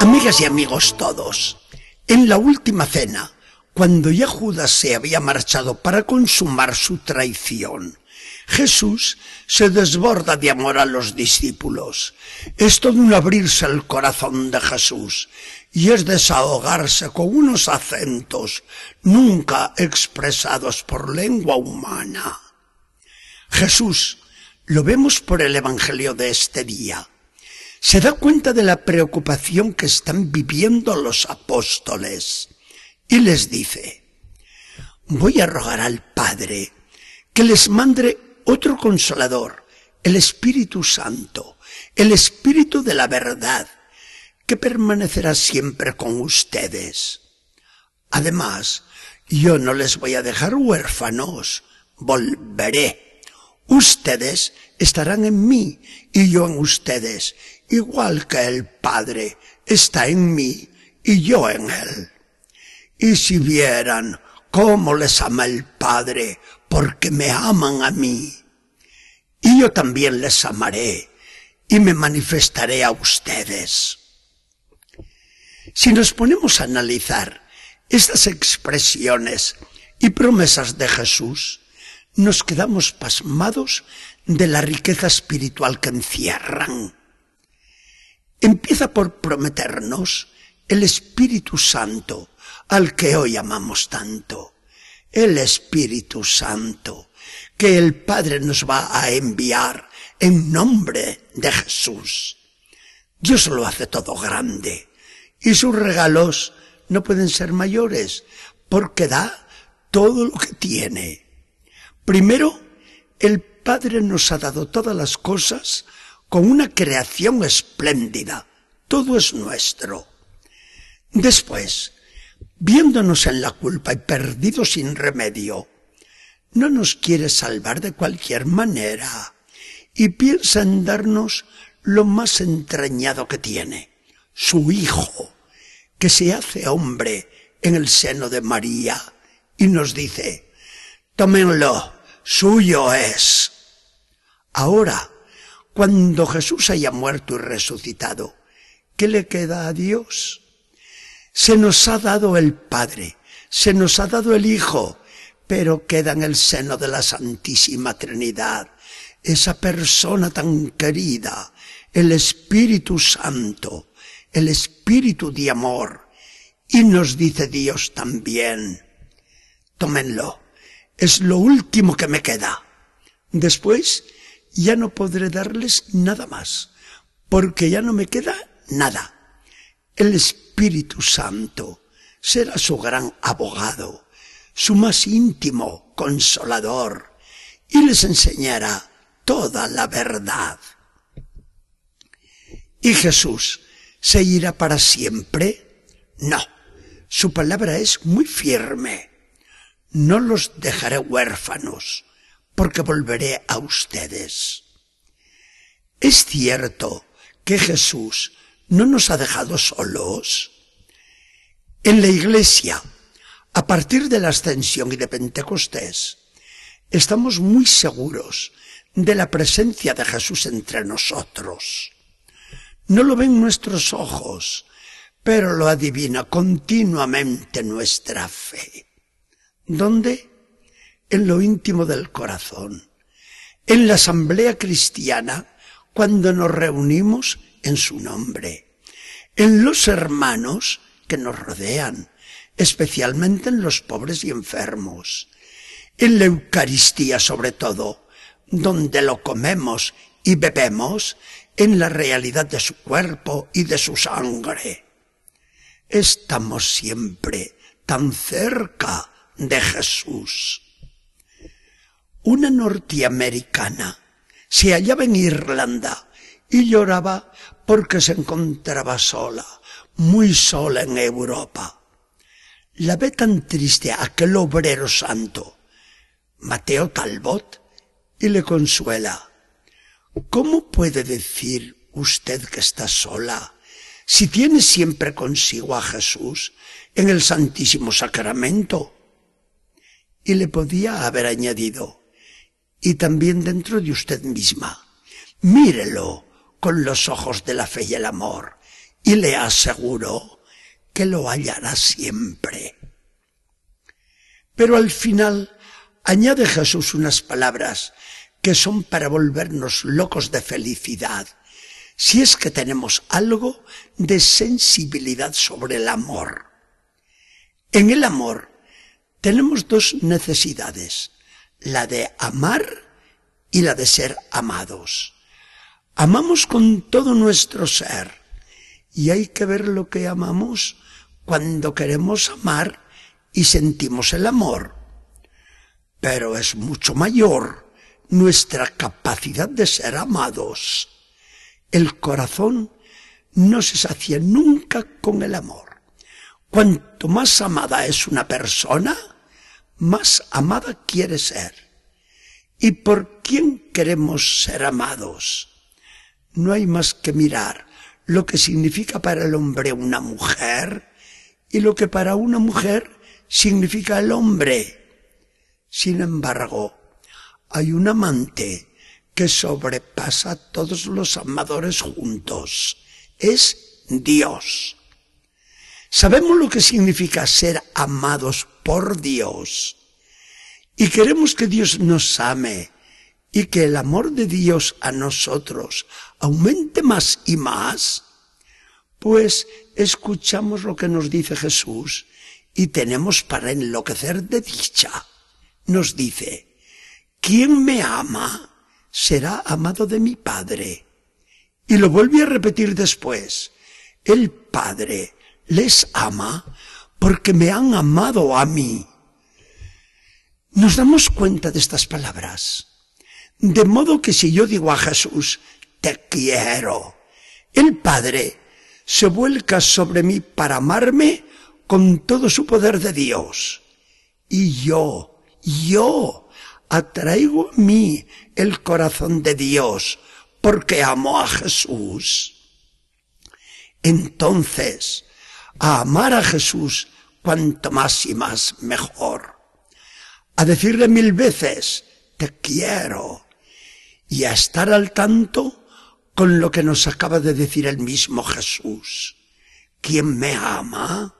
Amigas y amigos todos, en la última cena, cuando ya Judas se había marchado para consumar su traición, Jesús se desborda de amor a los discípulos. Es todo un abrirse el corazón de Jesús y es desahogarse con unos acentos nunca expresados por lengua humana. Jesús, lo vemos por el Evangelio de este día, se da cuenta de la preocupación que están viviendo los apóstoles y les dice, voy a rogar al Padre que les mande otro consolador, el Espíritu Santo, el Espíritu de la verdad, que permanecerá siempre con ustedes. Además, yo no les voy a dejar huérfanos, volveré. Ustedes estarán en mí y yo en ustedes, igual que el Padre está en mí y yo en él. Y si vieran cómo les ama el Padre, porque me aman a mí, y yo también les amaré y me manifestaré a ustedes. Si nos ponemos a analizar estas expresiones y promesas de Jesús, nos quedamos pasmados de la riqueza espiritual que encierran. Empieza por prometernos el Espíritu Santo, al que hoy amamos tanto. El Espíritu Santo, que el Padre nos va a enviar en nombre de Jesús. Dios lo hace todo grande y sus regalos no pueden ser mayores porque da todo lo que tiene. Primero, el Padre nos ha dado todas las cosas con una creación espléndida. Todo es nuestro. Después, viéndonos en la culpa y perdidos sin remedio, no nos quiere salvar de cualquier manera y piensa en darnos lo más entrañado que tiene, su Hijo, que se hace hombre en el seno de María y nos dice, tómenlo, suyo es. Ahora, cuando Jesús haya muerto y resucitado, ¿qué le queda a Dios? Se nos ha dado el Padre, se nos ha dado el Hijo, pero queda en el seno de la Santísima Trinidad esa persona tan querida, el Espíritu Santo, el Espíritu de amor. Y nos dice Dios también, tómenlo, es lo último que me queda. Después ya no podré darles nada más, porque ya no me queda nada. El Espíritu Santo será su gran abogado su más íntimo consolador, y les enseñará toda la verdad. ¿Y Jesús se irá para siempre? No, su palabra es muy firme. No los dejaré huérfanos, porque volveré a ustedes. Es cierto que Jesús no nos ha dejado solos. En la iglesia a partir de la ascensión y de Pentecostés, estamos muy seguros de la presencia de Jesús entre nosotros. No lo ven nuestros ojos, pero lo adivina continuamente nuestra fe. ¿Dónde? En lo íntimo del corazón. En la asamblea cristiana, cuando nos reunimos en su nombre. En los hermanos que nos rodean especialmente en los pobres y enfermos, en la Eucaristía sobre todo, donde lo comemos y bebemos en la realidad de su cuerpo y de su sangre. Estamos siempre tan cerca de Jesús. Una norteamericana se hallaba en Irlanda y lloraba porque se encontraba sola, muy sola en Europa la ve tan triste aquel obrero santo, Mateo Talbot, y le consuela. ¿Cómo puede decir usted que está sola si tiene siempre consigo a Jesús en el Santísimo Sacramento? Y le podía haber añadido, y también dentro de usted misma, mírelo con los ojos de la fe y el amor, y le aseguro que lo hallará siempre. Pero al final añade Jesús unas palabras que son para volvernos locos de felicidad, si es que tenemos algo de sensibilidad sobre el amor. En el amor tenemos dos necesidades, la de amar y la de ser amados. Amamos con todo nuestro ser y hay que ver lo que amamos cuando queremos amar y sentimos el amor. Pero es mucho mayor nuestra capacidad de ser amados. El corazón no se sacia nunca con el amor. Cuanto más amada es una persona, más amada quiere ser. ¿Y por quién queremos ser amados? No hay más que mirar lo que significa para el hombre una mujer y lo que para una mujer significa el hombre. Sin embargo, hay un amante que sobrepasa a todos los amadores juntos. Es Dios. Sabemos lo que significa ser amados por Dios. Y queremos que Dios nos ame y que el amor de Dios a nosotros aumente más y más. Pues escuchamos lo que nos dice Jesús y tenemos para enloquecer de dicha. Nos dice, quien me ama será amado de mi Padre. Y lo vuelve a repetir después, el Padre les ama porque me han amado a mí. Nos damos cuenta de estas palabras. De modo que si yo digo a Jesús, te quiero, el Padre se vuelca sobre mí para amarme con todo su poder de Dios. Y yo, yo, atraigo a mí el corazón de Dios porque amo a Jesús. Entonces, a amar a Jesús cuanto más y más mejor. A decirle mil veces, te quiero. Y a estar al tanto con lo que nos acaba de decir el mismo Jesús. Quien me ama,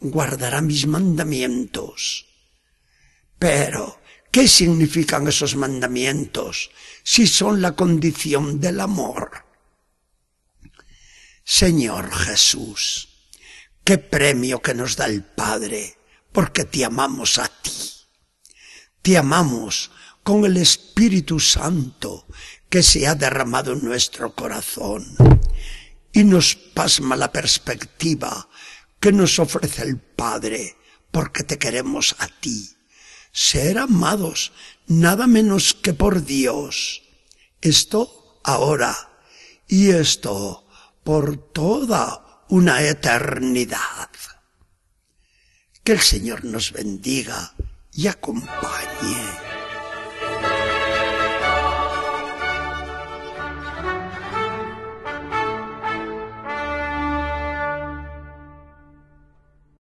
guardará mis mandamientos. Pero, ¿qué significan esos mandamientos si son la condición del amor? Señor Jesús, qué premio que nos da el Padre, porque te amamos a ti. Te amamos con el Espíritu Santo que se ha derramado en nuestro corazón. Y nos pasma la perspectiva que nos ofrece el Padre, porque te queremos a ti. Ser amados nada menos que por Dios. Esto ahora y esto por toda una eternidad. Que el Señor nos bendiga y acompañe.